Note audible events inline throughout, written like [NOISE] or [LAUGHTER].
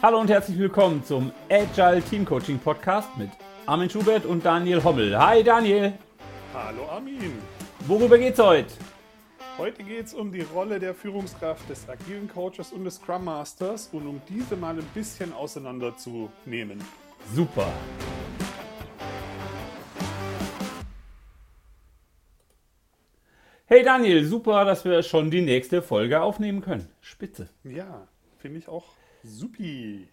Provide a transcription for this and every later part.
Hallo und herzlich willkommen zum Agile Team Coaching Podcast mit Armin Schubert und Daniel Hommel. Hi Daniel. Hallo Armin. Worüber geht's heute? Heute geht es um die Rolle der Führungskraft des agilen Coaches und des Scrum Masters und um diese mal ein bisschen auseinanderzunehmen. Super. Hey Daniel, super, dass wir schon die nächste Folge aufnehmen können. Spitze. Ja, finde ich auch supi.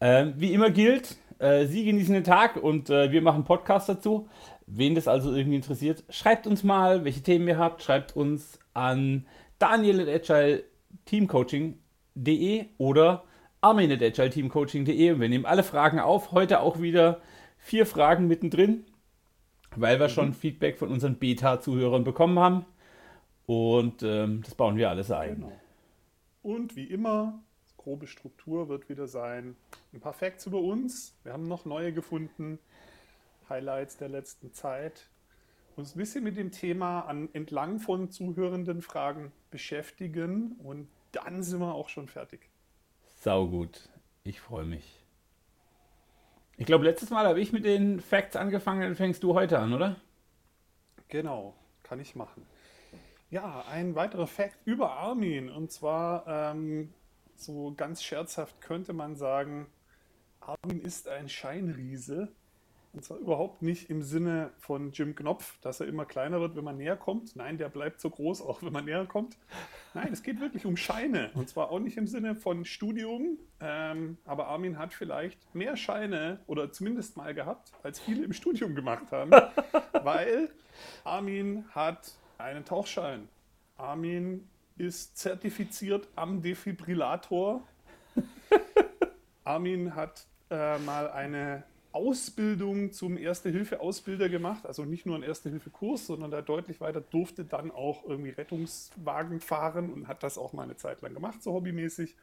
Äh, wie immer gilt, äh, Sie genießen den Tag und äh, wir machen Podcast dazu. Wen das also irgendwie interessiert, schreibt uns mal, welche Themen ihr habt. Schreibt uns an daniel.agileteamcoaching.de oder armin.agileteamcoaching.de. Wir nehmen alle Fragen auf. Heute auch wieder vier Fragen mittendrin, weil wir mhm. schon Feedback von unseren Beta-Zuhörern bekommen haben. Und ähm, das bauen wir alles ein. Genau. Und wie immer, grobe Struktur wird wieder sein. Ein paar Facts über uns. Wir haben noch neue gefunden. Highlights der letzten Zeit. Uns ein bisschen mit dem Thema an, entlang von zuhörenden Fragen beschäftigen und dann sind wir auch schon fertig. Sau gut. Ich freue mich. Ich glaube, letztes Mal habe ich mit den Facts angefangen, dann fängst du heute an, oder? Genau, kann ich machen. Ja, ein weiterer Fact über Armin. Und zwar, ähm, so ganz scherzhaft könnte man sagen, Armin ist ein Scheinriese. Und zwar überhaupt nicht im Sinne von Jim Knopf, dass er immer kleiner wird, wenn man näher kommt. Nein, der bleibt so groß, auch wenn man näher kommt. Nein, es geht wirklich um Scheine. Und zwar auch nicht im Sinne von Studium. Ähm, aber Armin hat vielleicht mehr Scheine oder zumindest mal gehabt, als viele im Studium gemacht haben. [LAUGHS] weil Armin hat einen Tauchschein. Armin ist zertifiziert am Defibrillator. [LAUGHS] Armin hat äh, mal eine Ausbildung zum Erste-Hilfe-Ausbilder gemacht, also nicht nur einen Erste-Hilfe-Kurs, sondern da deutlich weiter durfte dann auch irgendwie Rettungswagen fahren und hat das auch mal eine Zeit lang gemacht, so hobbymäßig.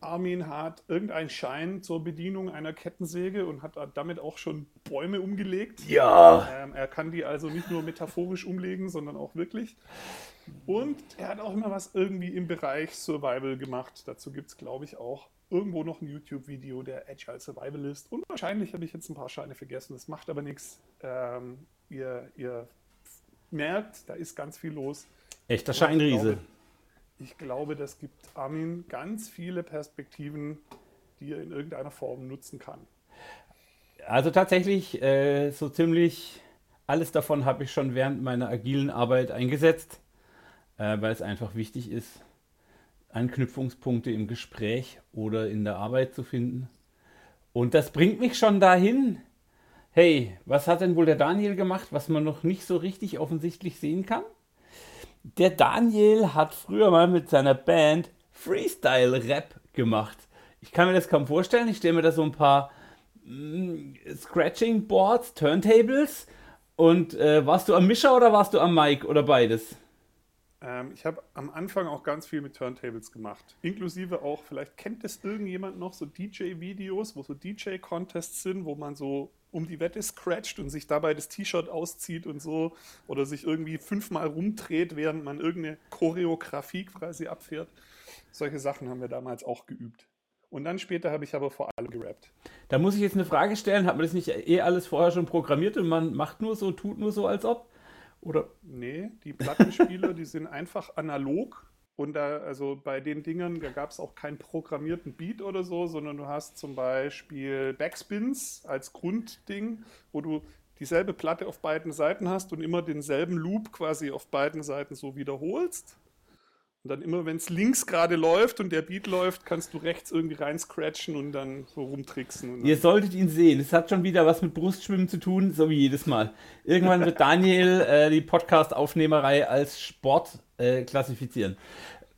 Armin hat irgendeinen Schein zur Bedienung einer Kettensäge und hat damit auch schon Bäume umgelegt. Ja. Ähm, er kann die also nicht nur metaphorisch umlegen, sondern auch wirklich. Und er hat auch immer was irgendwie im Bereich Survival gemacht. Dazu gibt es, glaube ich, auch irgendwo noch ein YouTube-Video, der Agile Survivalist. Und wahrscheinlich habe ich jetzt ein paar Scheine vergessen. Das macht aber nichts. Ähm, ihr, ihr merkt, da ist ganz viel los. Echter Scheinriese. Ich glaube, das gibt Armin ganz viele Perspektiven, die er in irgendeiner Form nutzen kann. Also tatsächlich, äh, so ziemlich alles davon habe ich schon während meiner agilen Arbeit eingesetzt, äh, weil es einfach wichtig ist, Anknüpfungspunkte im Gespräch oder in der Arbeit zu finden. Und das bringt mich schon dahin. Hey, was hat denn wohl der Daniel gemacht, was man noch nicht so richtig offensichtlich sehen kann? Der Daniel hat früher mal mit seiner Band Freestyle-Rap gemacht. Ich kann mir das kaum vorstellen. Ich stelle mir da so ein paar mm, Scratching Boards, Turntables. Und äh, warst du am Mischer oder warst du am Mic oder beides? Ähm, ich habe am Anfang auch ganz viel mit Turntables gemacht. Inklusive auch, vielleicht kennt es irgendjemand noch, so DJ-Videos, wo so DJ-Contests sind, wo man so um die Wette scratcht und sich dabei das T-Shirt auszieht und so oder sich irgendwie fünfmal rumdreht, während man irgendeine Choreografie quasi abfährt. Solche Sachen haben wir damals auch geübt. Und dann später habe ich aber vor allem gerappt. Da muss ich jetzt eine Frage stellen. Hat man das nicht eh alles vorher schon programmiert und man macht nur so, tut nur so, als ob? Oder? Nee, die Plattenspieler, die sind einfach analog und da, also bei den Dingern, da gab es auch keinen programmierten Beat oder so, sondern du hast zum Beispiel Backspins als Grundding, wo du dieselbe Platte auf beiden Seiten hast und immer denselben Loop quasi auf beiden Seiten so wiederholst. Und dann immer, wenn es links gerade läuft und der Beat läuft, kannst du rechts irgendwie rein scratchen und dann so rumtricksen. Ihr solltet ihn sehen. Es hat schon wieder was mit Brustschwimmen zu tun, so wie jedes Mal. Irgendwann wird Daniel [LAUGHS] äh, die Podcast-Aufnehmerei als Sport äh, klassifizieren.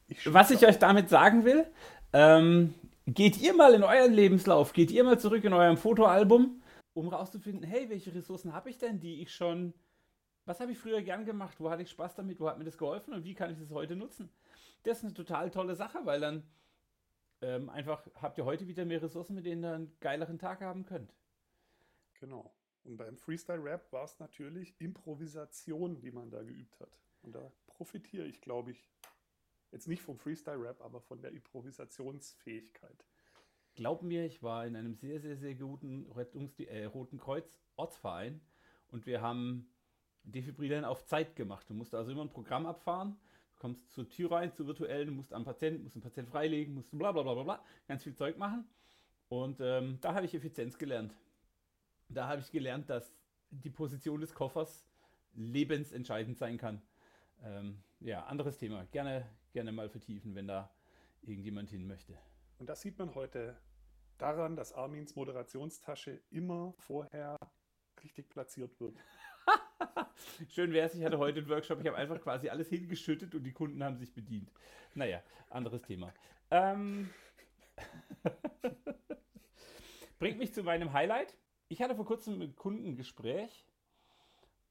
Ich was ich euch damit sagen will, ähm, geht ihr mal in euren Lebenslauf, geht ihr mal zurück in eurem Fotoalbum, um rauszufinden, hey, welche Ressourcen habe ich denn, die ich schon, was habe ich früher gern gemacht, wo hatte ich Spaß damit, wo hat mir das geholfen und wie kann ich das heute nutzen? Das ist eine total tolle Sache, weil dann ähm, einfach habt ihr heute wieder mehr Ressourcen, mit denen ihr einen geileren Tag haben könnt. Genau. Und beim Freestyle-Rap war es natürlich Improvisation, die man da geübt hat. Und da profitiere ich, glaube ich, jetzt nicht vom Freestyle-Rap, aber von der Improvisationsfähigkeit. glaub mir, ich war in einem sehr, sehr, sehr guten Rettungs äh, Roten Kreuz Ortsverein und wir haben Defibrillieren auf Zeit gemacht. Du musst also immer ein Programm abfahren, kommst zur Tür rein, zur virtuellen, musst am Patienten, musst den Patienten freilegen, musst bla bla bla bla bla, ganz viel Zeug machen. Und ähm, da habe ich Effizienz gelernt. Da habe ich gelernt, dass die Position des Koffers lebensentscheidend sein kann. Ähm, ja, anderes Thema. Gerne, gerne mal vertiefen, wenn da irgendjemand hin möchte. Und das sieht man heute daran, dass Armins Moderationstasche immer vorher richtig platziert wird. [LAUGHS] Schön wäre es, ich hatte heute einen Workshop, ich habe einfach quasi alles hingeschüttet und die Kunden haben sich bedient. Naja, anderes Thema. Ähm [LAUGHS] Bringt mich zu meinem Highlight. Ich hatte vor kurzem ein Kundengespräch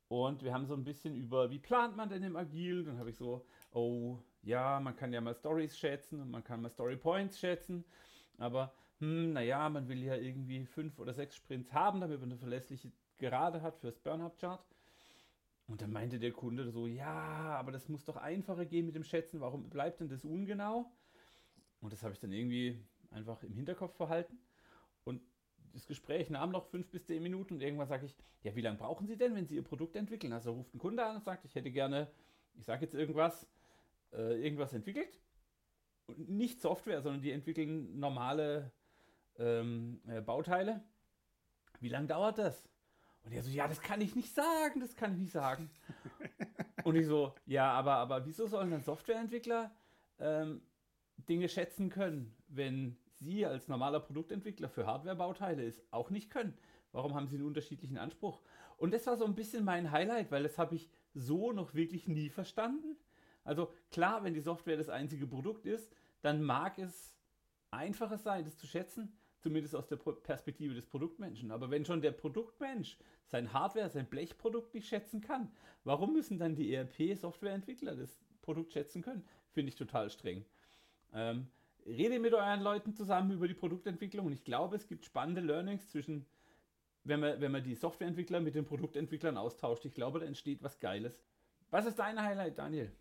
und wir haben so ein bisschen über, wie plant man denn im Agil? Dann habe ich so, oh ja, man kann ja mal Stories schätzen und man kann mal Story Points schätzen, aber hm, naja, man will ja irgendwie fünf oder sechs Sprints haben, damit man eine verlässliche Gerade hat fürs Burn-Up-Chart. Und dann meinte der Kunde so, ja, aber das muss doch einfacher gehen mit dem Schätzen, warum bleibt denn das ungenau? Und das habe ich dann irgendwie einfach im Hinterkopf verhalten. Und das Gespräch nahm noch fünf bis zehn Minuten und irgendwann sage ich, ja, wie lange brauchen Sie denn, wenn Sie Ihr Produkt entwickeln? Also ruft ein Kunde an und sagt, ich hätte gerne, ich sage jetzt irgendwas, äh, irgendwas entwickelt. Und nicht Software, sondern die entwickeln normale ähm, äh, Bauteile. Wie lange dauert das? Und er so, ja, das kann ich nicht sagen, das kann ich nicht sagen. und ich so, ja, aber, aber wieso sollen dann Softwareentwickler ähm, Dinge schätzen können, wenn Sie als normaler Produktentwickler für Hardware-Bauteile es auch nicht können? Warum haben Sie einen unterschiedlichen Anspruch? Und das war so ein bisschen mein Highlight, weil das habe ich so noch wirklich nie verstanden. Also klar, wenn die Software das einzige Produkt ist, dann mag es einfacher sein, das zu schätzen zumindest aus der Perspektive des Produktmenschen. Aber wenn schon der Produktmensch sein Hardware, sein Blechprodukt nicht schätzen kann, warum müssen dann die ERP-Softwareentwickler das Produkt schätzen können? Finde ich total streng. Ähm, rede mit euren Leuten zusammen über die Produktentwicklung und ich glaube, es gibt spannende Learnings zwischen, wenn man, wenn man die Softwareentwickler mit den Produktentwicklern austauscht. Ich glaube, da entsteht was Geiles. Was ist dein Highlight, Daniel?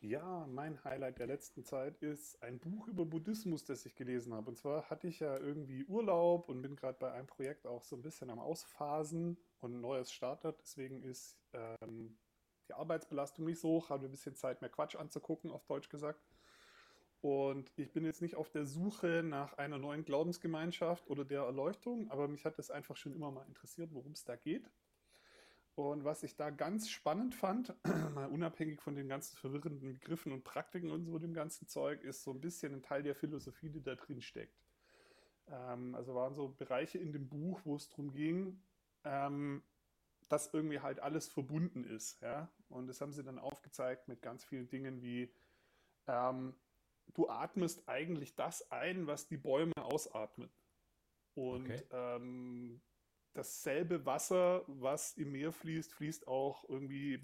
Ja, mein Highlight der letzten Zeit ist ein Buch über Buddhismus, das ich gelesen habe. Und zwar hatte ich ja irgendwie Urlaub und bin gerade bei einem Projekt auch so ein bisschen am Ausphasen und ein neues startet. Deswegen ist ähm, die Arbeitsbelastung nicht so hoch, habe ein bisschen Zeit, mehr Quatsch anzugucken, auf Deutsch gesagt. Und ich bin jetzt nicht auf der Suche nach einer neuen Glaubensgemeinschaft oder der Erleuchtung, aber mich hat das einfach schon immer mal interessiert, worum es da geht. Und was ich da ganz spannend fand, [CLEARS THROAT] mal unabhängig von den ganzen verwirrenden Begriffen und Praktiken und so dem ganzen Zeug, ist so ein bisschen ein Teil der Philosophie, die da drin steckt. Ähm, also waren so Bereiche in dem Buch, wo es darum ging, ähm, dass irgendwie halt alles verbunden ist. Ja? Und das haben sie dann aufgezeigt mit ganz vielen Dingen wie, ähm, du atmest eigentlich das ein, was die Bäume ausatmen. Und okay. ähm, dasselbe Wasser, was im Meer fließt, fließt auch irgendwie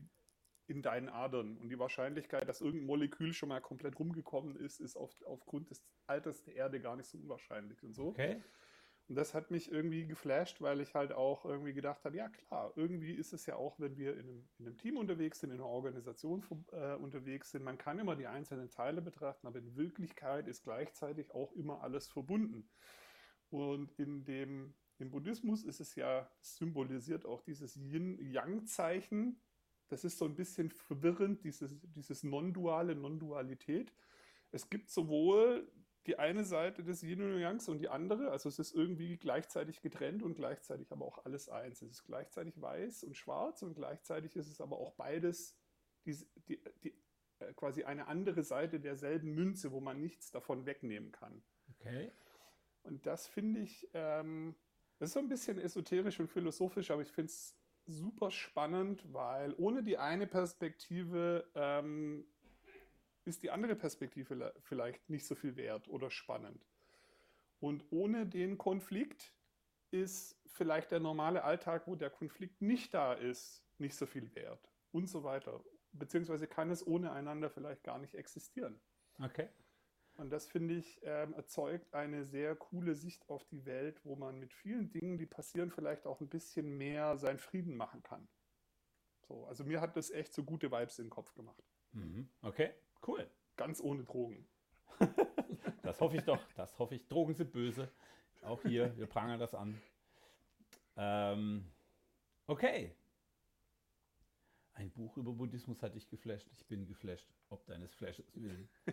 in deinen Adern. Und die Wahrscheinlichkeit, dass irgendein Molekül schon mal komplett rumgekommen ist, ist auf, aufgrund des Alters der Erde gar nicht so unwahrscheinlich und so. Okay. Und das hat mich irgendwie geflasht, weil ich halt auch irgendwie gedacht habe, ja klar, irgendwie ist es ja auch, wenn wir in einem, in einem Team unterwegs sind, in einer Organisation äh, unterwegs sind, man kann immer die einzelnen Teile betrachten, aber in Wirklichkeit ist gleichzeitig auch immer alles verbunden. Und in dem im Buddhismus ist es ja, symbolisiert auch dieses Yin-Yang-Zeichen. Das ist so ein bisschen verwirrend, dieses, dieses Non-Duale, Non-Dualität. Es gibt sowohl die eine Seite des Yin und Yangs und die andere. Also es ist irgendwie gleichzeitig getrennt und gleichzeitig aber auch alles eins. Es ist gleichzeitig weiß und schwarz und gleichzeitig ist es aber auch beides die, die, die, äh, quasi eine andere Seite derselben Münze, wo man nichts davon wegnehmen kann. Okay. Und das finde ich ähm, das ist so ein bisschen esoterisch und philosophisch, aber ich finde es super spannend, weil ohne die eine Perspektive ähm, ist die andere Perspektive vielleicht nicht so viel wert oder spannend. Und ohne den Konflikt ist vielleicht der normale Alltag, wo der Konflikt nicht da ist, nicht so viel wert und so weiter. Beziehungsweise kann es ohne einander vielleicht gar nicht existieren. Okay. Und das, finde ich, ähm, erzeugt eine sehr coole Sicht auf die Welt, wo man mit vielen Dingen, die passieren, vielleicht auch ein bisschen mehr seinen Frieden machen kann. So, also mir hat das echt so gute Vibes in den Kopf gemacht. Mhm. Okay, cool. Ganz ohne Drogen. [LAUGHS] das hoffe ich doch, das hoffe ich. Drogen sind böse. Auch hier, wir prangern das an. Ähm, okay. Ein Buch über Buddhismus hat dich geflasht. Ich bin geflasht, ob deines Flashes willen. [LAUGHS]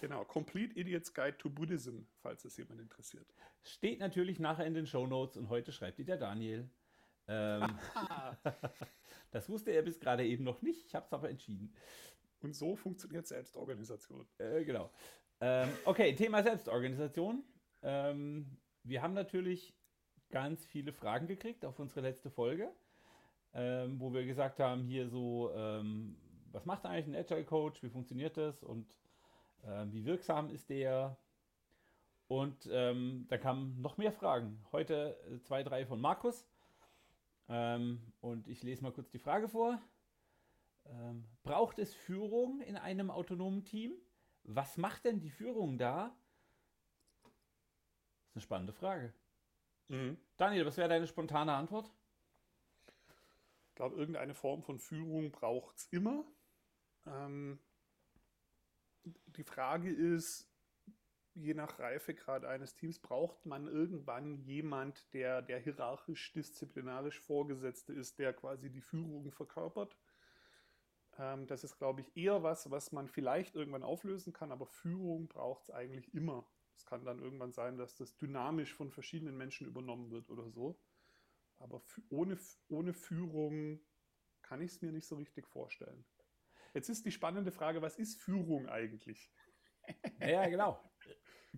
genau, Complete Idiot's Guide to Buddhism, falls es jemand interessiert. Steht natürlich nachher in den Show Notes und heute schreibt die der Daniel. Ähm, [LAUGHS] das wusste er bis gerade eben noch nicht. Ich habe es aber entschieden. Und so funktioniert Selbstorganisation. Äh, genau. Ähm, okay, Thema Selbstorganisation. Ähm, wir haben natürlich ganz viele Fragen gekriegt auf unsere letzte Folge, ähm, wo wir gesagt haben, hier so, ähm, was macht eigentlich ein Agile Coach, wie funktioniert das und ähm, wie wirksam ist der? Und ähm, da kamen noch mehr Fragen. Heute äh, zwei, drei von Markus. Ähm, und ich lese mal kurz die Frage vor. Ähm, braucht es Führung in einem autonomen Team? Was macht denn die Führung da? Das ist eine spannende Frage. Mhm. Daniel, was wäre deine spontane Antwort? Ich glaube, irgendeine Form von Führung braucht es immer. Ähm, die Frage ist, je nach Reifegrad eines Teams braucht man irgendwann jemand, der der hierarchisch disziplinarisch Vorgesetzte ist, der quasi die Führung verkörpert. Ähm, das ist, glaube ich, eher was, was man vielleicht irgendwann auflösen kann, aber Führung braucht es eigentlich immer. Es kann dann irgendwann sein, dass das dynamisch von verschiedenen Menschen übernommen wird oder so. Aber ohne, ohne Führung kann ich es mir nicht so richtig vorstellen. Jetzt ist die spannende Frage, was ist Führung eigentlich? Ja, genau.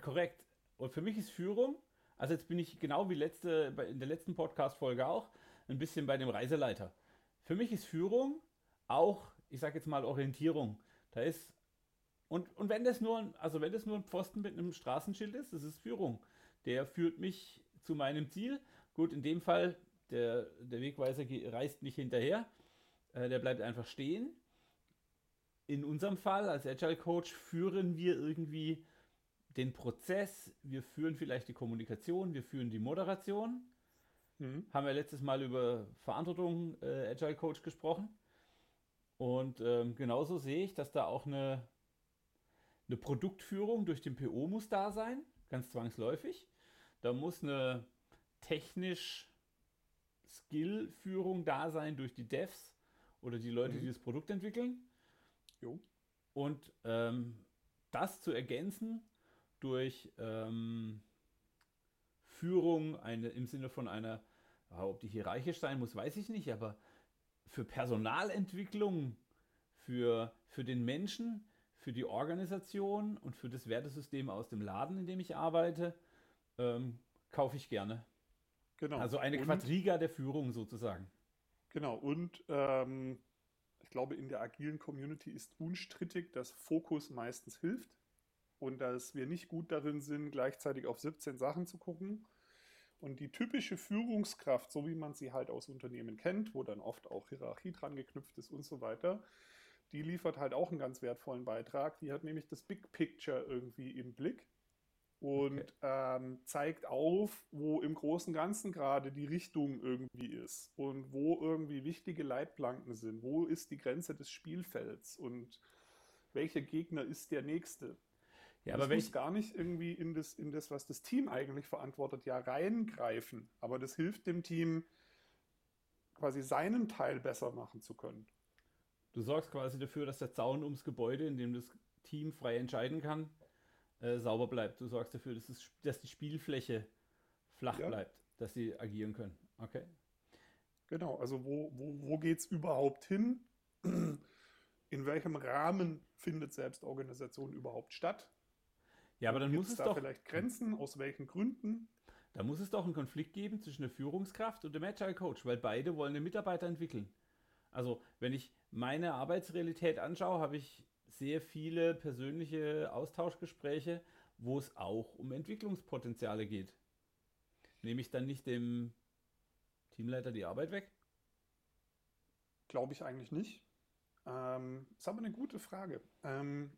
Korrekt. Und für mich ist Führung, also jetzt bin ich genau wie letzte, in der letzten Podcast-Folge auch, ein bisschen bei dem Reiseleiter. Für mich ist Führung auch, ich sage jetzt mal Orientierung. Da ist, und, und wenn das nur, also wenn das nur ein Pfosten mit einem Straßenschild ist, das ist Führung. Der führt mich zu meinem Ziel. Gut, in dem Fall, der, der Wegweiser reist nicht hinterher, äh, der bleibt einfach stehen in unserem Fall als Agile Coach führen wir irgendwie den Prozess, wir führen vielleicht die Kommunikation, wir führen die Moderation. Mhm. Haben wir letztes Mal über Verantwortung äh, Agile Coach gesprochen. Und ähm, genauso sehe ich, dass da auch eine, eine Produktführung durch den PO muss da sein, ganz zwangsläufig. Da muss eine technisch Skillführung da sein durch die Devs oder die Leute, mhm. die das Produkt entwickeln. Jo. Und ähm, das zu ergänzen durch ähm, Führung eine, im Sinne von einer, ob die hierarchisch sein muss, weiß ich nicht, aber für Personalentwicklung, für, für den Menschen, für die Organisation und für das Wertesystem aus dem Laden, in dem ich arbeite, ähm, kaufe ich gerne. Genau. Also eine und, Quadriga der Führung sozusagen. Genau, und ähm, ich glaube, in der agilen Community ist unstrittig, dass Fokus meistens hilft und dass wir nicht gut darin sind, gleichzeitig auf 17 Sachen zu gucken. Und die typische Führungskraft, so wie man sie halt aus Unternehmen kennt, wo dann oft auch Hierarchie dran geknüpft ist und so weiter, die liefert halt auch einen ganz wertvollen Beitrag. Die hat nämlich das Big Picture irgendwie im Blick und okay. ähm, zeigt auf, wo im Großen und Ganzen gerade die Richtung irgendwie ist und wo irgendwie wichtige Leitplanken sind. Wo ist die Grenze des Spielfelds und welcher Gegner ist der nächste? Ja, aber das muss gar nicht irgendwie in das, in das, was das Team eigentlich verantwortet, ja reingreifen. Aber das hilft dem Team, quasi seinen Teil besser machen zu können. Du sorgst quasi dafür, dass der Zaun ums Gebäude, in dem das Team frei entscheiden kann, äh, sauber bleibt. Du sorgst dafür, dass, es, dass die Spielfläche flach ja. bleibt, dass sie agieren können. Okay. Genau, also wo, wo, wo geht es überhaupt hin? In welchem Rahmen findet Selbstorganisation überhaupt statt? Ja, aber dann Gibt's muss es da doch vielleicht Grenzen, aus welchen Gründen? Da muss es doch einen Konflikt geben zwischen der Führungskraft und dem Agile Coach, weil beide wollen den Mitarbeiter entwickeln. Also, wenn ich meine Arbeitsrealität anschaue, habe ich sehr viele persönliche Austauschgespräche, wo es auch um Entwicklungspotenziale geht. Nehme ich dann nicht dem Teamleiter die Arbeit weg? Glaube ich eigentlich nicht. Ähm, ist aber eine gute Frage. Ähm,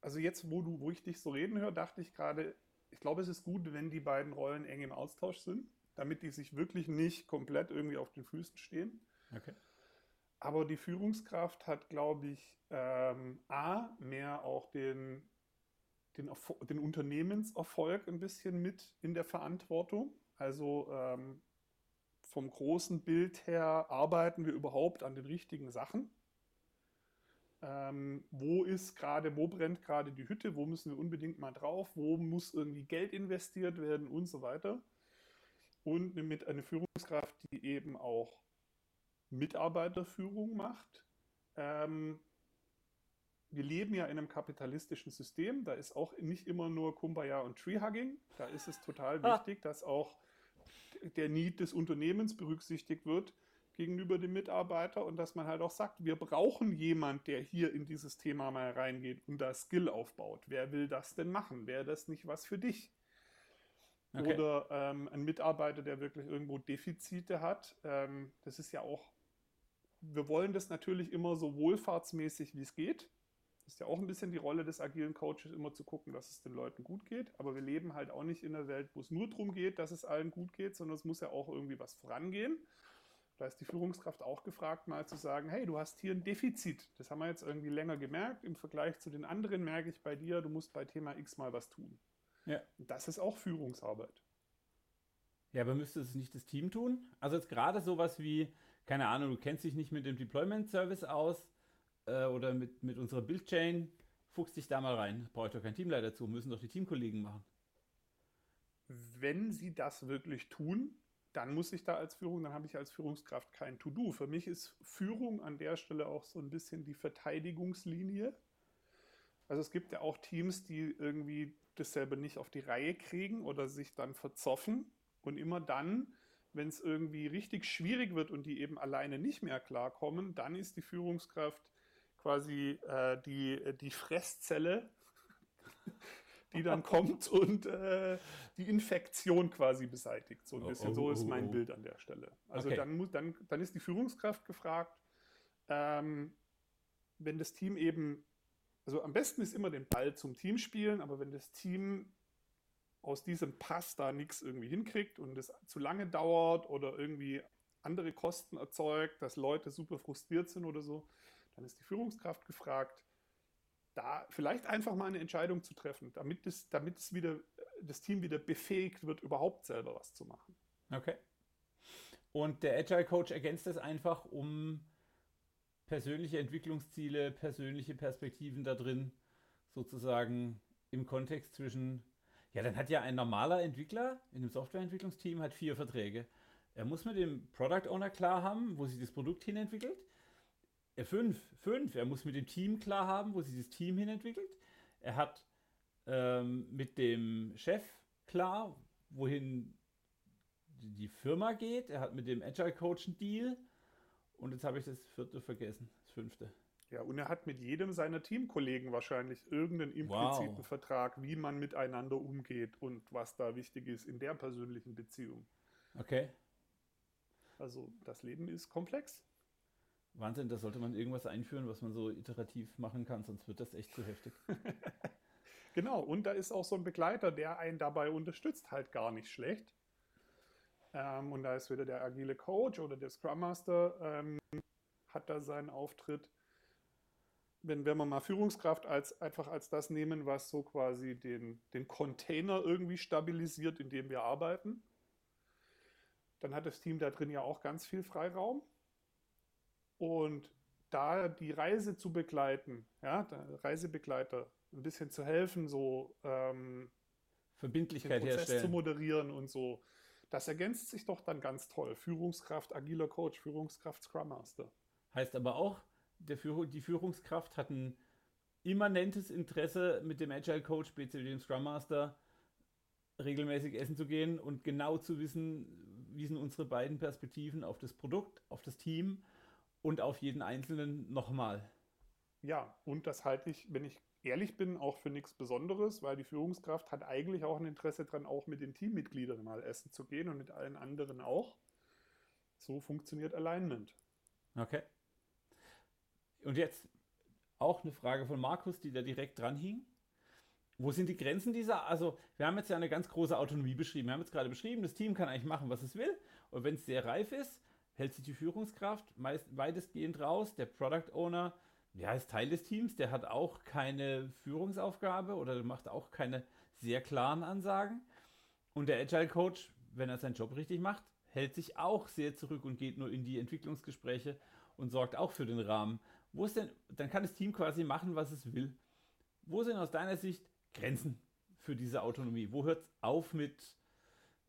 also jetzt, wo du, wo ich dich so reden höre, dachte ich gerade, ich glaube, es ist gut, wenn die beiden Rollen eng im Austausch sind, damit die sich wirklich nicht komplett irgendwie auf den Füßen stehen. Okay. Aber die Führungskraft hat, glaube ich, ähm, A, mehr auch den, den, den, Unternehmenserfolg ein bisschen mit in der Verantwortung. Also ähm, vom großen Bild her arbeiten wir überhaupt an den richtigen Sachen. Ähm, wo ist gerade, wo brennt gerade die Hütte, wo müssen wir unbedingt mal drauf, wo muss irgendwie Geld investiert werden und so weiter. Und mit einer Führungskraft, die eben auch Mitarbeiterführung macht. Ähm, wir leben ja in einem kapitalistischen System, da ist auch nicht immer nur Kumbaya und Treehugging. Da ist es total wichtig, dass auch der Need des Unternehmens berücksichtigt wird gegenüber dem Mitarbeiter und dass man halt auch sagt, wir brauchen jemand, der hier in dieses Thema mal reingeht und da Skill aufbaut. Wer will das denn machen? Wäre das nicht was für dich? Okay. Oder ähm, ein Mitarbeiter, der wirklich irgendwo Defizite hat. Ähm, das ist ja auch wir wollen das natürlich immer so wohlfahrtsmäßig, wie es geht. Das ist ja auch ein bisschen die Rolle des agilen Coaches, immer zu gucken, dass es den Leuten gut geht. Aber wir leben halt auch nicht in einer Welt, wo es nur darum geht, dass es allen gut geht, sondern es muss ja auch irgendwie was vorangehen. Da ist die Führungskraft auch gefragt, mal zu sagen, hey, du hast hier ein Defizit. Das haben wir jetzt irgendwie länger gemerkt. Im Vergleich zu den anderen merke ich bei dir, du musst bei Thema X mal was tun. Ja. Das ist auch Führungsarbeit. Ja, aber müsste es nicht das Team tun? Also jetzt gerade sowas wie, keine Ahnung, du kennst dich nicht mit dem Deployment Service aus äh, oder mit, mit unserer Build-Chain, fuchst dich da mal rein. Braucht doch kein Teamleiter zu, müssen doch die Teamkollegen machen. Wenn sie das wirklich tun, dann muss ich da als Führung, dann habe ich als Führungskraft kein To-Do. Für mich ist Führung an der Stelle auch so ein bisschen die Verteidigungslinie. Also es gibt ja auch Teams, die irgendwie dasselbe nicht auf die Reihe kriegen oder sich dann verzoffen und immer dann, wenn es irgendwie richtig schwierig wird und die eben alleine nicht mehr klarkommen, dann ist die Führungskraft quasi äh, die, die Fresszelle, [LAUGHS] die dann kommt und äh, die Infektion quasi beseitigt. So ein oh, bisschen. Oh, so ist mein oh, oh. Bild an der Stelle. Also okay. dann, muss, dann, dann ist die Führungskraft gefragt, ähm, wenn das Team eben, also am besten ist immer den Ball zum Team spielen, aber wenn das Team aus diesem Pass da nichts irgendwie hinkriegt und es zu lange dauert oder irgendwie andere Kosten erzeugt, dass Leute super frustriert sind oder so, dann ist die Führungskraft gefragt, da vielleicht einfach mal eine Entscheidung zu treffen, damit es, damit es wieder, das Team wieder befähigt wird, überhaupt selber was zu machen. Okay. Und der Agile Coach ergänzt das einfach, um persönliche Entwicklungsziele, persönliche Perspektiven da drin sozusagen im Kontext zwischen ja, dann hat ja ein normaler Entwickler in einem Softwareentwicklungsteam hat vier Verträge. Er muss mit dem Product Owner klar haben, wo sich das Produkt hinentwickelt. Er fünf, fünf. Er muss mit dem Team klar haben, wo sich das Team hinentwickelt. Er hat ähm, mit dem Chef klar, wohin die Firma geht. Er hat mit dem Agile Coach einen Deal. Und jetzt habe ich das vierte vergessen, das fünfte. Ja, und er hat mit jedem seiner Teamkollegen wahrscheinlich irgendeinen impliziten wow. Vertrag, wie man miteinander umgeht und was da wichtig ist in der persönlichen Beziehung. Okay. Also das Leben ist komplex. Wahnsinn, da sollte man irgendwas einführen, was man so iterativ machen kann, sonst wird das echt zu heftig. [LAUGHS] genau, und da ist auch so ein Begleiter, der einen dabei unterstützt, halt gar nicht schlecht. Ähm, und da ist wieder der agile Coach oder der Scrum Master, ähm, hat da seinen Auftritt wenn, wenn wir mal Führungskraft als, einfach als das nehmen, was so quasi den, den Container irgendwie stabilisiert, in dem wir arbeiten, dann hat das Team da drin ja auch ganz viel Freiraum. Und da die Reise zu begleiten, ja, Reisebegleiter ein bisschen zu helfen, so ähm, Verbindlichkeit den Prozess herstellen. zu moderieren und so, das ergänzt sich doch dann ganz toll. Führungskraft, agiler Coach, Führungskraft, Scrum Master. Heißt aber auch, der Führ die Führungskraft hat ein immanentes Interesse, mit dem Agile Coach, speziell dem Scrum Master, regelmäßig essen zu gehen und genau zu wissen, wie sind unsere beiden Perspektiven auf das Produkt, auf das Team und auf jeden Einzelnen nochmal. Ja, und das halte ich, wenn ich ehrlich bin, auch für nichts Besonderes, weil die Führungskraft hat eigentlich auch ein Interesse daran, auch mit den Teammitgliedern mal essen zu gehen und mit allen anderen auch. So funktioniert Alignment. Okay. Und jetzt auch eine Frage von Markus, die da direkt dran hing. Wo sind die Grenzen dieser? Also, wir haben jetzt ja eine ganz große Autonomie beschrieben. Wir haben jetzt gerade beschrieben, das Team kann eigentlich machen, was es will. Und wenn es sehr reif ist, hält sich die Führungskraft meist weitestgehend raus. Der Product Owner, ja, ist Teil des Teams, der hat auch keine Führungsaufgabe oder macht auch keine sehr klaren Ansagen. Und der Agile Coach, wenn er seinen Job richtig macht, hält sich auch sehr zurück und geht nur in die Entwicklungsgespräche und sorgt auch für den Rahmen. Wo ist denn, dann kann das Team quasi machen, was es will. Wo sind aus deiner Sicht Grenzen für diese Autonomie? Wo hört es auf mit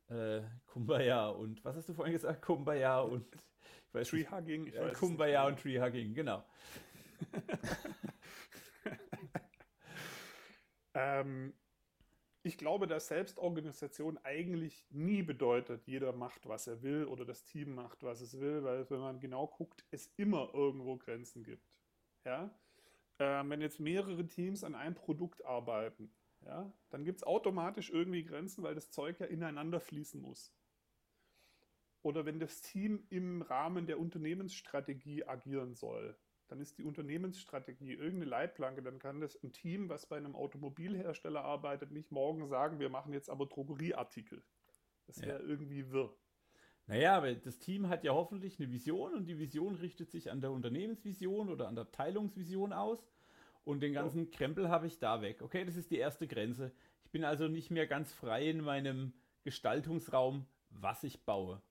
äh, Kumbaya und was hast du vorhin gesagt? Kumbaya und ich weiß Tree Hugging. Ich äh, Kumbaya und Tree Hugging, genau. [LAUGHS] ähm, ich glaube, dass Selbstorganisation eigentlich nie bedeutet, jeder macht, was er will oder das Team macht, was es will, weil wenn man genau guckt, es immer irgendwo Grenzen gibt. Ja? Ähm, wenn jetzt mehrere Teams an einem Produkt arbeiten, ja, dann gibt es automatisch irgendwie Grenzen, weil das Zeug ja ineinander fließen muss. Oder wenn das Team im Rahmen der Unternehmensstrategie agieren soll, dann ist die Unternehmensstrategie irgendeine Leitplanke, dann kann das ein Team, was bei einem Automobilhersteller arbeitet, nicht morgen sagen, wir machen jetzt aber Drogerieartikel. Das wäre ja. irgendwie wirr. Naja, aber das Team hat ja hoffentlich eine Vision und die Vision richtet sich an der Unternehmensvision oder an der Abteilungsvision aus. Und den ganzen ja. Krempel habe ich da weg. Okay, das ist die erste Grenze. Ich bin also nicht mehr ganz frei in meinem Gestaltungsraum, was ich baue.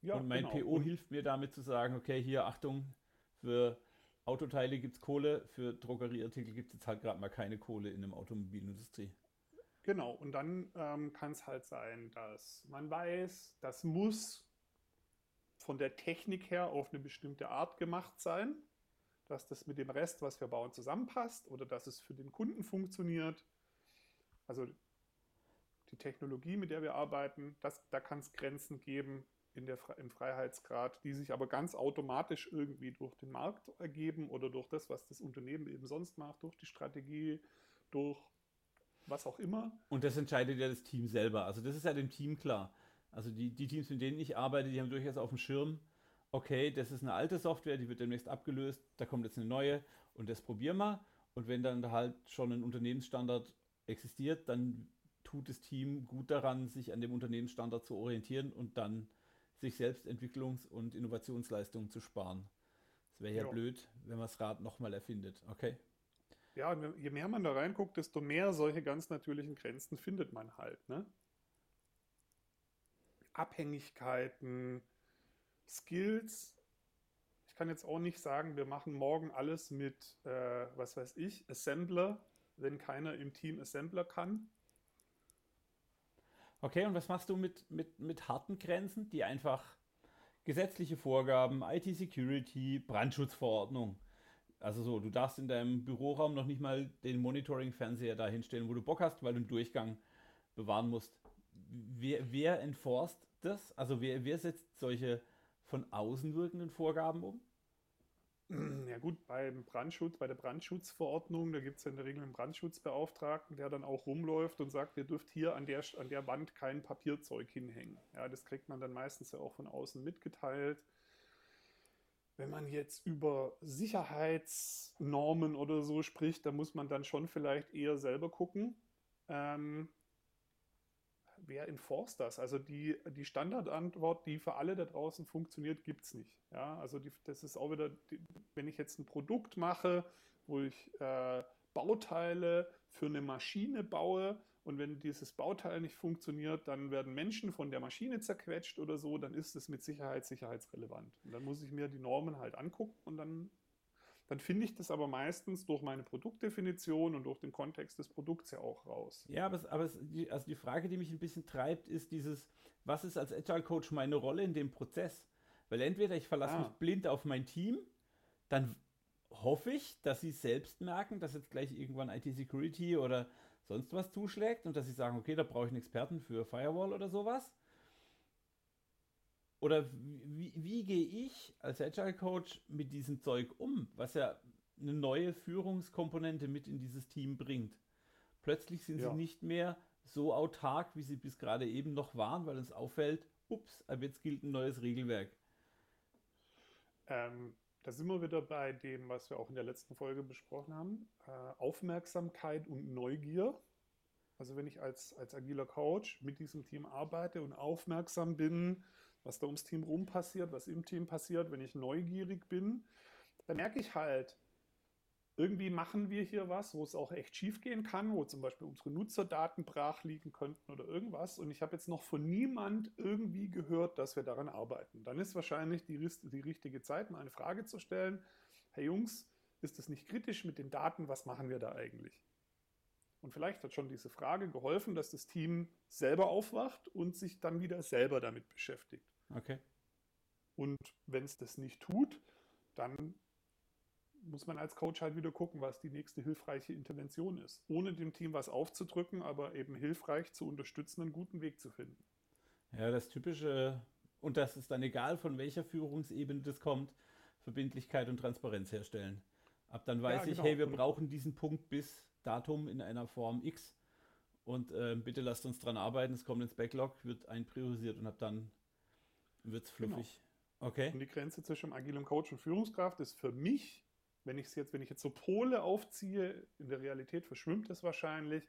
Ja, und mein genau. PO hilft mir damit zu sagen, okay, hier Achtung, für Autoteile gibt es Kohle, für Drogerieartikel gibt es jetzt halt gerade mal keine Kohle in der Automobilindustrie. Genau, und dann ähm, kann es halt sein, dass man weiß, das muss von der Technik her auf eine bestimmte Art gemacht sein dass das mit dem Rest, was wir bauen, zusammenpasst oder dass es für den Kunden funktioniert. Also die Technologie, mit der wir arbeiten, das, da kann es Grenzen geben in der, im Freiheitsgrad, die sich aber ganz automatisch irgendwie durch den Markt ergeben oder durch das, was das Unternehmen eben sonst macht, durch die Strategie, durch was auch immer. Und das entscheidet ja das Team selber. Also das ist ja dem Team klar. Also die, die Teams, mit denen ich arbeite, die haben durchaus auf dem Schirm, okay, das ist eine alte Software, die wird demnächst abgelöst, da kommt jetzt eine neue und das probieren wir. Und wenn dann halt schon ein Unternehmensstandard existiert, dann tut das Team gut daran, sich an dem Unternehmensstandard zu orientieren und dann sich selbst Entwicklungs- und Innovationsleistungen zu sparen. Es wäre ja, ja, blöd, wenn man das Rad nochmal erfindet, okay? Ja, je mehr man da reinguckt, desto mehr solche ganz natürlichen Grenzen findet man halt. Ne? Abhängigkeiten, Skills. Ich kann jetzt auch nicht sagen, wir machen morgen alles mit, äh, was weiß ich, Assembler, wenn keiner im Team Assembler kann. Okay, und was machst du mit, mit, mit harten Grenzen, die einfach gesetzliche Vorgaben, IT-Security, Brandschutzverordnung, also so, du darfst in deinem Büroraum noch nicht mal den Monitoring-Fernseher da hinstellen, wo du Bock hast, weil du einen Durchgang bewahren musst. Wer, wer enforst das? Also wer, wer setzt solche von außen wirkenden Vorgaben um? [CLEARS THROAT] Ja gut, beim Brandschutz, bei der Brandschutzverordnung, da gibt es ja in der Regel einen Brandschutzbeauftragten, der dann auch rumläuft und sagt, ihr dürft hier an der, an der Wand kein Papierzeug hinhängen. Ja, das kriegt man dann meistens ja auch von außen mitgeteilt. Wenn man jetzt über Sicherheitsnormen oder so spricht, da muss man dann schon vielleicht eher selber gucken. Ähm, wer enforced das? Also die, die Standardantwort, die für alle da draußen funktioniert, gibt es nicht. Ja, also die, das ist auch wieder, die, wenn ich jetzt ein Produkt mache, wo ich äh, Bauteile für eine Maschine baue und wenn dieses Bauteil nicht funktioniert, dann werden Menschen von der Maschine zerquetscht oder so, dann ist es mit Sicherheit sicherheitsrelevant. Und dann muss ich mir die Normen halt angucken und dann dann finde ich das aber meistens durch meine Produktdefinition und durch den Kontext des Produkts ja auch raus. Ja, aber, es, aber es, die, also die Frage, die mich ein bisschen treibt, ist dieses, was ist als Agile Coach meine Rolle in dem Prozess? Weil entweder ich verlasse ah. mich blind auf mein Team, dann hoffe ich, dass sie selbst merken, dass jetzt gleich irgendwann IT-Security oder sonst was zuschlägt und dass sie sagen, okay, da brauche ich einen Experten für Firewall oder sowas. Oder wie, wie gehe ich als Agile Coach mit diesem Zeug um, was ja eine neue Führungskomponente mit in dieses Team bringt? Plötzlich sind ja. sie nicht mehr so autark, wie sie bis gerade eben noch waren, weil uns auffällt, ups, ab jetzt gilt ein neues Regelwerk. Ähm, da sind wir wieder bei dem, was wir auch in der letzten Folge besprochen haben. Äh, Aufmerksamkeit und Neugier. Also wenn ich als, als agiler Coach mit diesem Team arbeite und aufmerksam bin, was da ums Team rum passiert, was im Team passiert, wenn ich neugierig bin, dann merke ich halt, irgendwie machen wir hier was, wo es auch echt schief gehen kann, wo zum Beispiel unsere Nutzerdaten brach liegen könnten oder irgendwas. Und ich habe jetzt noch von niemand irgendwie gehört, dass wir daran arbeiten. Dann ist wahrscheinlich die, die richtige Zeit, mal eine Frage zu stellen. Hey Jungs, ist das nicht kritisch mit den Daten? Was machen wir da eigentlich? Und vielleicht hat schon diese Frage geholfen, dass das Team selber aufwacht und sich dann wieder selber damit beschäftigt. Okay. Und wenn es das nicht tut, dann muss man als Coach halt wieder gucken, was die nächste hilfreiche Intervention ist. Ohne dem Team was aufzudrücken, aber eben hilfreich zu unterstützen, einen guten Weg zu finden. Ja, das typische, und das ist dann egal, von welcher Führungsebene das kommt, Verbindlichkeit und Transparenz herstellen. Ab dann weiß ja, genau. ich, hey, wir brauchen diesen Punkt bis Datum in einer Form X. Und äh, bitte lasst uns dran arbeiten, es kommt ins Backlog, wird einpriorisiert und ab dann wird es fluffig. Genau. Okay. Und die Grenze zwischen agilem Coach und Führungskraft ist für mich wenn ich jetzt, wenn ich jetzt so Pole aufziehe, in der Realität verschwimmt es wahrscheinlich.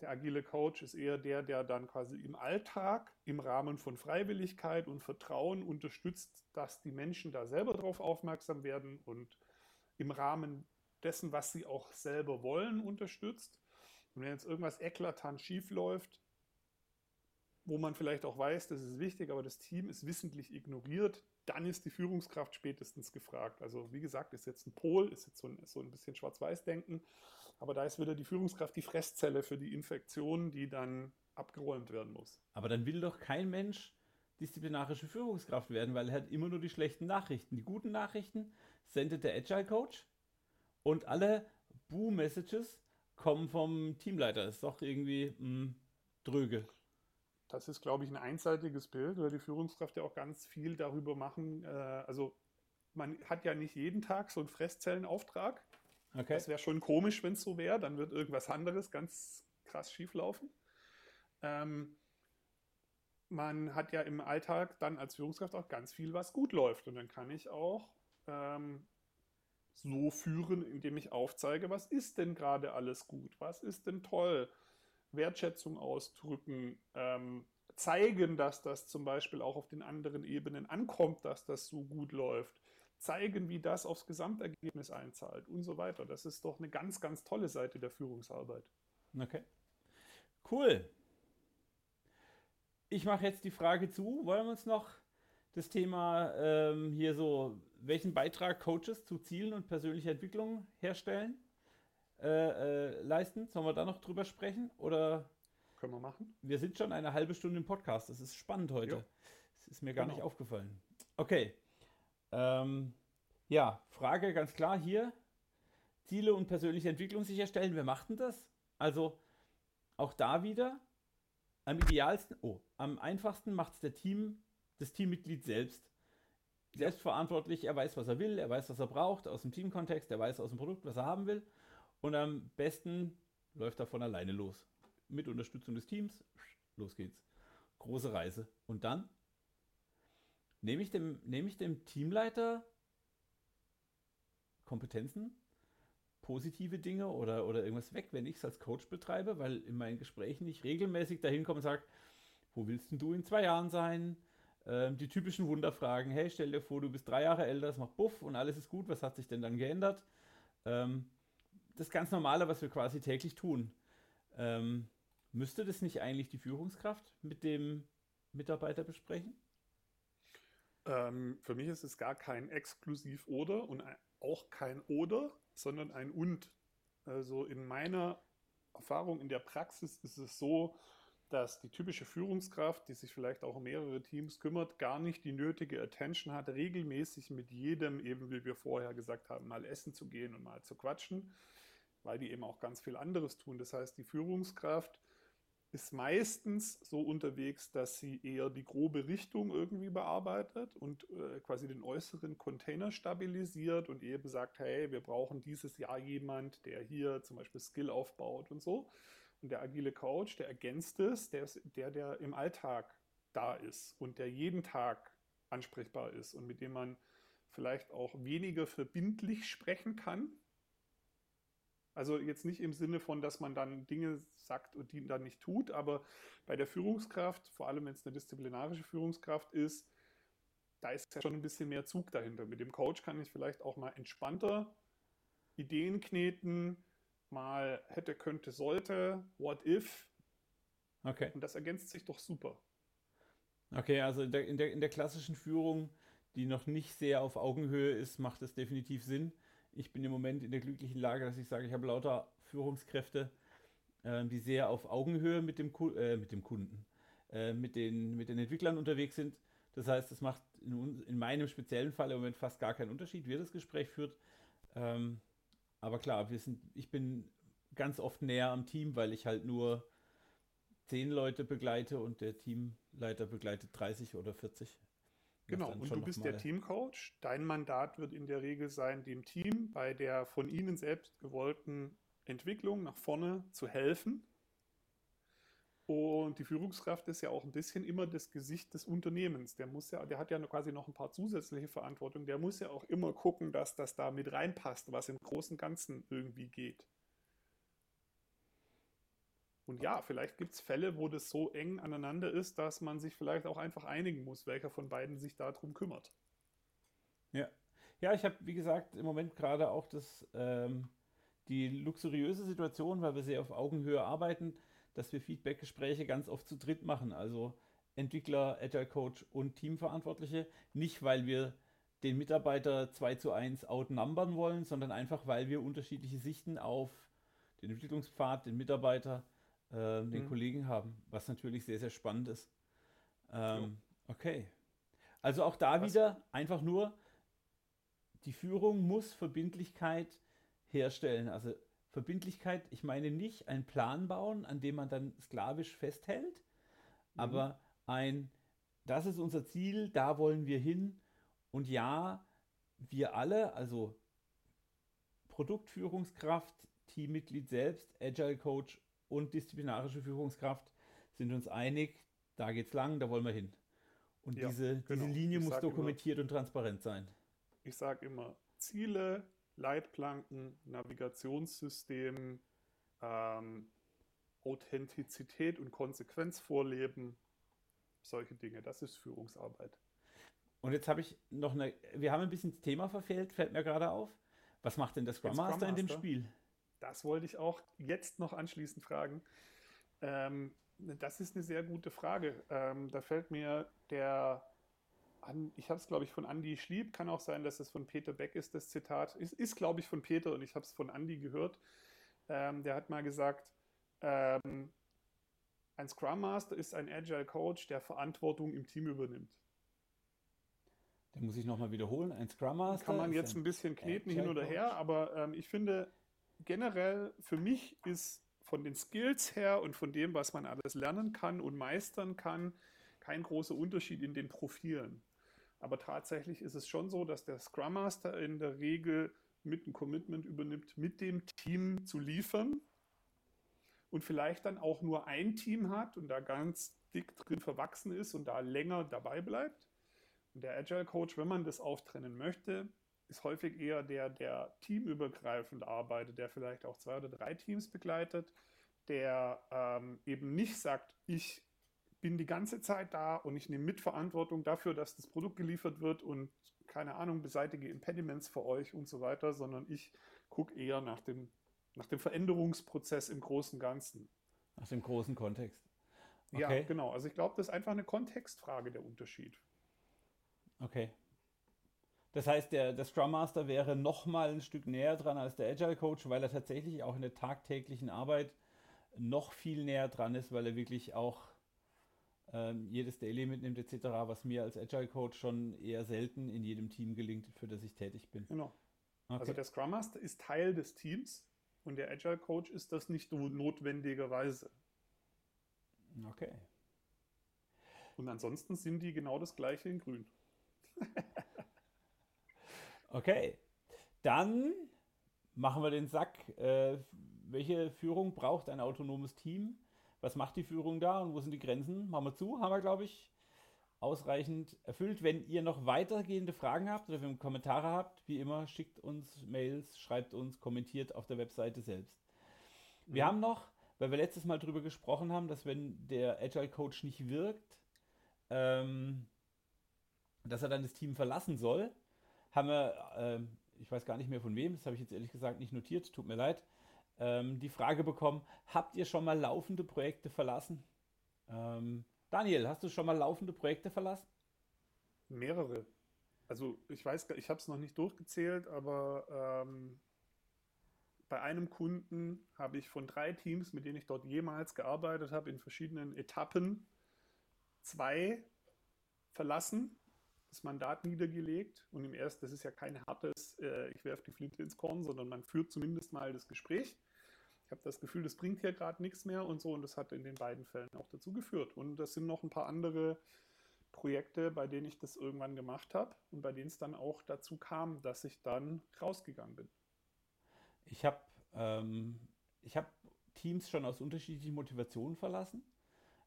Der agile Coach ist eher der, der dann quasi im Alltag, im Rahmen von Freiwilligkeit und Vertrauen unterstützt, dass die Menschen da selber drauf aufmerksam werden und im Rahmen dessen, was sie auch selber wollen, unterstützt. Und wenn jetzt irgendwas eklatant schief läuft, wo man vielleicht auch weiß, das ist wichtig, aber das Team ist wissentlich ignoriert, dann ist die Führungskraft spätestens gefragt. Also wie gesagt, ist jetzt ein Pol, ist jetzt so ein, so ein bisschen Schwarz-Weiß-Denken, aber da ist wieder die Führungskraft die Fresszelle für die Infektion, die dann abgeräumt werden muss. Aber dann will doch kein Mensch disziplinarische Führungskraft werden, weil er hat immer nur die schlechten Nachrichten. Die guten Nachrichten sendet der Agile Coach und alle Boo-Messages kommen vom Teamleiter. Das ist doch irgendwie mh, hm, dröge das ist, glaube ich, ein einseitiges Bild, weil die Führungskraft ja auch ganz viel darüber machen. Äh, also man hat ja nicht jeden Tag so einen Fresszellenauftrag. Okay. Das wäre schon komisch, wenn es so wäre. Dann wird irgendwas anderes ganz krass schieflaufen. Ähm, man hat ja im Alltag dann als Führungskraft auch ganz viel, was gut läuft. Und dann kann ich auch ähm, so führen, indem ich aufzeige, was ist denn gerade alles gut, was ist denn toll, Wertschätzung ausdrücken, ähm, zeigen, dass das zum Beispiel auch auf den anderen Ebenen ankommt, dass das so gut läuft, zeigen, wie das aufs Gesamtergebnis einzahlt und so weiter. Das ist doch eine ganz, ganz tolle Seite der Führungsarbeit. Okay. Cool. Ich mache jetzt die Frage zu. Wollen wir uns noch das Thema ähm, hier so, welchen Beitrag Coaches zu Zielen und persönlicher Entwicklung herstellen? Äh, äh, leisten. Sollen wir da noch drüber sprechen? Oder? Können wir machen. Wir sind schon eine halbe Stunde im Podcast. Das ist spannend heute. Das ist mir gar genau. nicht aufgefallen. Okay. Ähm, ja, Frage ganz klar hier. Ziele und persönliche Entwicklung sicherstellen. Wer macht denn das? Also auch da wieder am idealsten, oh, am einfachsten macht es der Team, das Teammitglied selbst. Selbstverantwortlich, er weiß, was er will, er weiß, was er braucht aus dem Teamkontext, er weiß aus dem Produkt, was er haben will. Und am besten läuft er von alleine los. Mit Unterstützung des Teams. Los geht's. Große Reise. Und dann nehme ich dem, nehme ich dem Teamleiter Kompetenzen, positive Dinge oder, oder irgendwas weg, wenn ich es als Coach betreibe, weil in meinen Gesprächen ich regelmäßig dahin komme und sage, wo willst denn du in zwei Jahren sein? Ähm, die typischen Wunderfragen, hey, stell dir vor, du bist drei Jahre älter, es macht Buff und alles ist gut, was hat sich denn dann geändert? Ähm, das ganz Normale, was wir quasi täglich tun. Ähm, müsste das nicht eigentlich die Führungskraft mit dem Mitarbeiter besprechen? Ähm, für mich ist es gar kein Exklusiv oder und auch kein oder, sondern ein und. Also in meiner Erfahrung in der Praxis ist es so, dass die typische Führungskraft, die sich vielleicht auch um mehrere Teams kümmert, gar nicht die nötige Attention hat, regelmäßig mit jedem, eben wie wir vorher gesagt haben, mal essen zu gehen und mal zu quatschen, weil die eben auch ganz viel anderes tun. Das heißt, die Führungskraft ist meistens so unterwegs, dass sie eher die grobe Richtung irgendwie bearbeitet und äh, quasi den äußeren Container stabilisiert und eben sagt, hey, wir brauchen dieses Jahr jemand, der hier zum Beispiel Skill aufbaut und so. Und der agile Coach, der ergänzt es, der ist der, der im Alltag da ist und der jeden Tag ansprechbar ist und mit dem man vielleicht auch weniger verbindlich sprechen kann, Also jetzt nicht im Sinne von, dass man dann Dinge sagt und die dann nicht tut, aber bei der Führungskraft, vor allem wenn es eine disziplinarische Führungskraft ist, da ist ja schon ein bisschen mehr Zug dahinter. Mit dem Coach kann ich vielleicht auch mal entspannter Ideen kneten, mal hätte, könnte, sollte, what if. Okay. Und das ergänzt sich doch super. Okay, also in der, in der, in der klassischen Führung, die noch nicht sehr auf Augenhöhe ist, macht es definitiv Sinn. Ich bin im Moment in der glücklichen Lage, dass ich sage, ich habe lauter Führungskräfte, äh, die sehr auf Augenhöhe mit dem, äh, mit dem Kunden, äh, mit, den, mit den Entwicklern unterwegs sind. Das heißt, es macht in, in, meinem speziellen Fall im Moment fast gar keinen Unterschied, wie das Gespräch führt. Ähm, aber klar, wir sind, ich bin ganz oft näher am Team, weil ich halt nur zehn Leute begleite und der Teamleiter begleitet 30 oder 40. Genau, und du bist der Teamcoach. Dein Mandat wird in der Regel sein, dem Team bei der von ihnen selbst gewollten Entwicklung nach vorne zu helfen. Und die Führungskraft ist ja auch ein bisschen immer das Gesicht des Unternehmens. Der muss ja, der hat ja quasi noch ein paar zusätzliche Verantwortung. Der muss ja auch immer gucken, dass das da mit reinpasst, was im Großen und Ganzen irgendwie geht. Und ja, vielleicht gibt es Fälle, wo das so eng aneinander ist, dass man sich vielleicht auch einfach einigen muss, welcher von beiden sich darum kümmert. Ja. Ja, ich habe, wie gesagt, im Moment gerade auch das, ähm, die luxuriöse Situation, weil wir sehr auf Augenhöhe arbeiten, dass wir Feedback-Gespräche ganz oft zu dritt machen. Also Entwickler, Agile Coach und Teamverantwortliche. Nicht, weil wir den Mitarbeiter 2 zu 1 outnumbern wollen, sondern einfach, weil wir unterschiedliche Sichten auf den Entwicklungspfad, den Mitarbeiter, äh, den mhm. Kollegen haben, was natürlich sehr, sehr spannend ist. Ähm, okay. Also auch da was? wieder einfach nur, die Führung muss Verbindlichkeit herstellen. Also Verbindlichkeit, ich meine nicht einen Plan bauen, an dem man dann sklavisch festhält, mhm. aber ein, das ist unser Ziel, da wollen wir hin. Und ja, wir alle, also Produktführungskraft, Teammitglied selbst, Agile Coach und disziplinarische Führungskraft sind uns einig, da geht's lang, da wollen wir hin. Und ja, diese, genau. diese Linie ich muss dokumentiert immer, und transparent sein. Ich sage immer, Ziele, Leitplanken, Navigationssystem, ähm, Authentizität und Konsequenz vorleben, solche Dinge, das ist Führungsarbeit. Und jetzt habe ich noch eine, wir haben ein bisschen das Thema verfehlt, fällt mir gerade auf. Was macht denn der Scrum, Scrum Master in dem Spiel? Das wollte ich auch jetzt noch anschließend fragen. Ähm, das ist eine sehr gute Frage. Ähm, da fällt mir der, ich habe es glaube ich von Andy Schlieb, kann auch sein, dass es von Peter Beck ist, das Zitat. Ist, ist glaube ich von Peter und ich habe es von Andy gehört. Ähm, der hat mal gesagt, ähm, ein Scrum Master ist ein Agile Coach, der Verantwortung im Team übernimmt. Den muss ich nochmal wiederholen. Ein Scrum Master. Kann man jetzt ein, ein bisschen kneten Agile hin oder her, aber ähm, ich finde, generell für mich ist von den Skills her und von dem, was man alles lernen kann und meistern kann, kein großer Unterschied in den Profilen. Aber tatsächlich ist es schon so, dass der Scrum Master in der Regel mit ein Commitment übernimmt, mit dem Team zu liefern und vielleicht dann auch nur ein Team hat und da ganz dick drin verwachsen ist und da länger dabei bleibt. Und der Agile Coach, wenn man das auftrennen möchte, ist häufig eher der, der teamübergreifend arbeitet, der vielleicht auch zwei oder drei Teams begleitet, der ähm, eben nicht sagt, ich bin die ganze Zeit da und ich nehme Mitverantwortung dafür, dass das Produkt geliefert wird und keine Ahnung, beseitige Impediments für euch und so weiter, sondern ich gucke eher nach dem, nach dem Veränderungsprozess im großen Ganzen. Nach dem großen Kontext. Okay. Ja, genau. Also ich glaube, das ist einfach eine Kontextfrage, der Unterschied. Okay. Das heißt, der, der Scrum Master wäre noch mal ein Stück näher dran als der Agile Coach, weil er tatsächlich auch in der tagtäglichen Arbeit noch viel näher dran ist, weil er wirklich auch ähm, jedes Daily mitnimmt etc., was mir als Agile Coach schon eher selten in jedem Team gelingt, für das ich tätig bin. Genau. Okay. Also der Scrum Master ist Teil des Teams und der Agile Coach ist das nicht notwendigerweise. Okay. Und ansonsten sind die genau das gleiche in Grün. [LAUGHS] Okay, dann machen wir den Sack. Äh, welche Führung braucht ein autonomes Team? Was macht die Führung da und wo sind die Grenzen? Machen wir zu, haben wir, glaube ich, ausreichend erfüllt. Wenn ihr noch weitergehende Fragen habt oder wenn ihr Kommentare habt, wie immer, schickt uns Mails, schreibt uns, kommentiert auf der Webseite selbst. Wir Mhm. haben noch, weil wir letztes Mal darüber gesprochen haben, dass wenn der Agile Coach nicht wirkt, ähm, dass er dann das Team verlassen soll, haben wir, ähm, ich weiß gar nicht mehr von wem, das habe ich jetzt ehrlich gesagt nicht notiert, tut mir leid, ähm, die Frage bekommen, habt ihr schon mal laufende Projekte verlassen? Ähm, Daniel, hast du schon mal laufende Projekte verlassen? Mehrere. Also ich weiß, ich habe es noch nicht durchgezählt, aber ähm, bei einem Kunden habe ich von drei Teams, mit denen ich dort jemals gearbeitet habe, in verschiedenen Etappen zwei verlassen, das Mandat niedergelegt und im ersten, das ist ja kein hartes, äh, ich werfe die Flinte ins Korn, sondern man führt zumindest mal das Gespräch. Ich habe das Gefühl, das bringt hier gerade nichts mehr und so und das hat in den beiden Fällen auch dazu geführt. Und das sind noch ein paar andere Projekte, bei denen ich das irgendwann gemacht habe und bei denen es dann auch dazu kam, dass ich dann rausgegangen bin. Ich habe ähm, hab Teams schon aus unterschiedlichen Motivationen verlassen.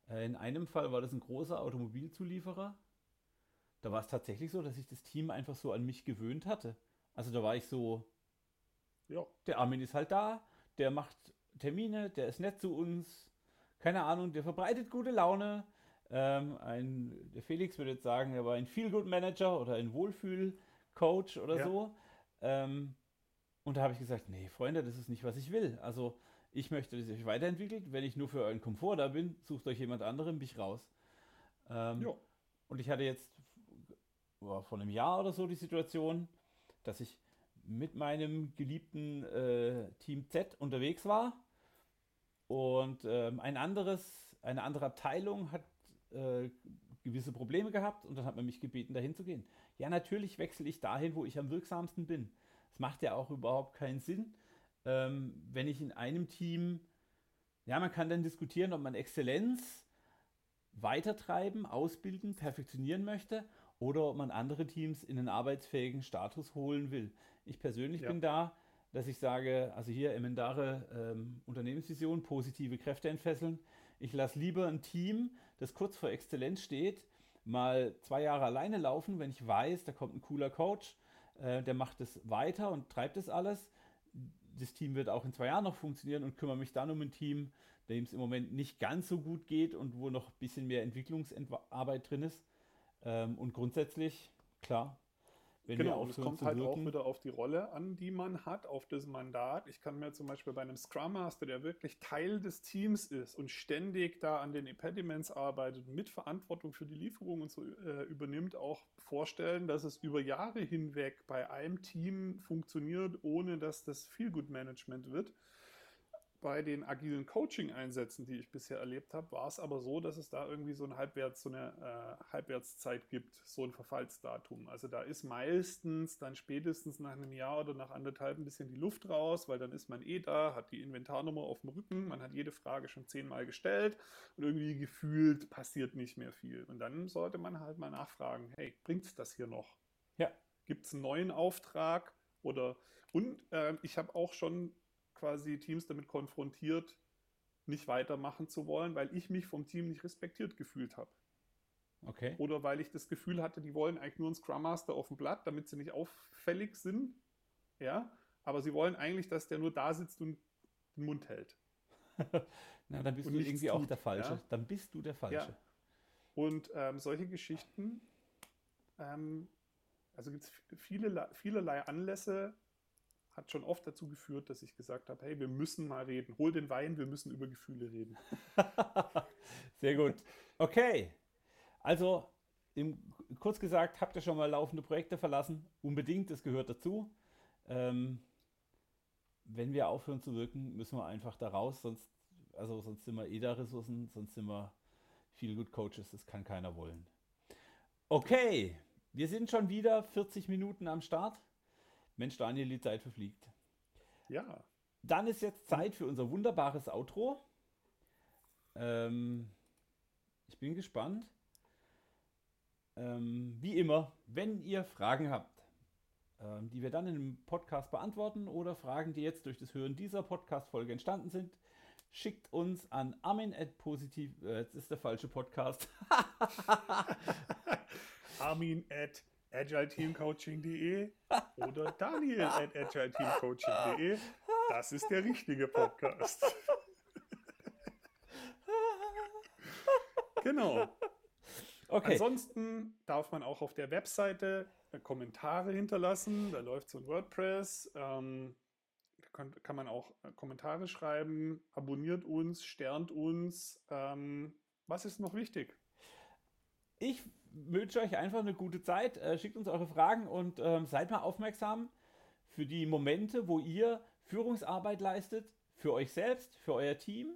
Äh, in einem Fall war das ein großer Automobilzulieferer. Da war es tatsächlich so, dass ich das Team einfach so an mich gewöhnt hatte. Also da war ich so, Ja, der Armin ist halt da, der macht Termine, der ist nett zu uns, keine Ahnung, der verbreitet gute Laune. Ähm, ein, der Felix würde jetzt sagen, er war ein Feel-Good-Manager oder ein Wohlfühl-Coach oder ja, so. Ähm, und da habe ich gesagt, nee, Freunde, das ist nicht, was ich will. Also ich möchte, dass ihr euch weiterentwickelt. Wenn ich nur für euren Komfort da bin, sucht euch jemand anderen, bin ich raus. Ähm, ja, und ich hatte jetzt war vor einem Jahr oder so die Situation, dass ich mit meinem geliebten äh, Team Z unterwegs war und ähm, ein anderes, eine andere Abteilung hat äh, gewisse Probleme gehabt und dann hat man mich gebeten, dahin zu gehen. Ja, natürlich wechsle ich dahin, wo ich am wirksamsten bin. Es macht ja auch überhaupt keinen Sinn, ähm, wenn ich in einem Team, ja, man kann dann diskutieren, ob man Exzellenz weitertreiben, ausbilden, perfektionieren möchte oder ob man andere Teams in einen arbeitsfähigen Status holen will. Ich persönlich ja, bin da, dass ich sage, also hier Emendare ähm, Unternehmensvision, positive Kräfte entfesseln. Ich lasse lieber ein Team, das kurz vor Exzellenz steht, mal zwei Jahre alleine laufen, wenn ich weiß, da kommt ein cooler Coach, äh, der macht es weiter und treibt es alles. Das Team wird auch in zwei Jahren noch funktionieren und kümmere mich dann um ein Team, dem es im Moment nicht ganz so gut geht und wo noch ein bisschen mehr Entwicklungsarbeit drin ist. Ähm, und grundsätzlich, klar, wenn wir Genau, es kommt halt auch wirken, wieder auf die Rolle an, die man hat, auf das Mandat. Ich kann mir zum Beispiel bei einem Scrum Master, der wirklich Teil des Teams ist und ständig da an den Impediments arbeitet, mit Verantwortung für die Lieferung und so äh, übernimmt, auch vorstellen, dass es über Jahre hinweg bei einem Team funktioniert, ohne dass das Feel-Good-Management wird. Bei den agilen Coaching-Einsätzen, die ich bisher erlebt habe, war es aber so, dass es da irgendwie so, ein Halbwerts, so eine äh, Halbwertszeit gibt, so ein Verfallsdatum. Also da ist meistens dann spätestens nach einem Jahr oder nach anderthalb ein bisschen die Luft raus, weil dann ist man eh da, hat die Inventarnummer auf dem Rücken, man hat jede Frage schon zehnmal gestellt und irgendwie gefühlt passiert nicht mehr viel. Und dann sollte man halt mal nachfragen, hey, bringt es das hier noch? ja, Gibt es einen neuen Auftrag? Oder und äh, ich habe auch schon quasi Teams damit konfrontiert, nicht weitermachen zu wollen, weil ich mich vom Team nicht respektiert gefühlt habe. okay. Oder weil ich das Gefühl hatte, die wollen eigentlich nur einen Scrum Master auf dem Blatt, damit sie nicht auffällig sind. Ja, aber sie wollen eigentlich, dass der nur da sitzt und den Mund hält [LAUGHS] Na, dann bist und du irgendwie auch der tut. Falsche. Ja, Dann bist du der ja. Falsche. Und ähm, solche Geschichten, ähm, also gibt es viele, vielerlei Anlässe, hat schon oft dazu geführt, dass ich gesagt habe, hey, wir müssen mal reden. Hol den Wein, wir müssen über Gefühle reden. [LAUGHS] Sehr gut. Okay. Also, im, kurz gesagt, habt ihr schon mal laufende Projekte verlassen? Unbedingt, das gehört dazu. Ähm, wenn wir aufhören zu wirken, müssen wir einfach da raus, sonst, also sonst sind wir eh da Ressourcen, sonst sind wir viel gut Coaches, das kann keiner wollen. Okay, wir sind schon wieder 40 Minuten am Start. Mensch, Daniel, die Zeit verfliegt. Ja, Dann ist jetzt Zeit für unser wunderbares Outro. Ähm, ich bin gespannt. Ähm, wie immer, wenn ihr Fragen habt, ähm, die wir dann in einem Podcast beantworten oder Fragen, die jetzt durch das Hören dieser Podcast-Folge entstanden sind, schickt uns an armin.positiv, äh, jetzt ist der falsche Podcast. [LAUGHS] Armin at agileteamcoaching.de oder Daniel at agileteamcoaching.de. Das ist der richtige Podcast. genau. Okay. Ansonsten darf man auch auf der Webseite Kommentare hinterlassen. Da läuft so ein WordPress. Ähm, kann, kann, man auch äh, Kommentare schreiben. Abonniert uns, sternt uns. Ähm, was ist noch wichtig? Ich wünsche euch einfach eine gute Zeit. Äh, schickt uns eure Fragen und ähm, seid mal aufmerksam für die Momente, wo ihr Führungsarbeit leistet, für euch selbst, für euer Team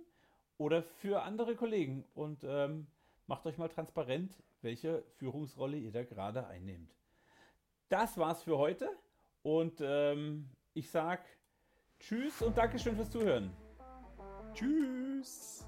oder für andere Kollegen. Und ähm, macht euch mal transparent, welche Führungsrolle ihr da gerade einnehmt. Das war's für heute und ähm, ich sag Tschüss und Dankeschön fürs Zuhören. Tschüss.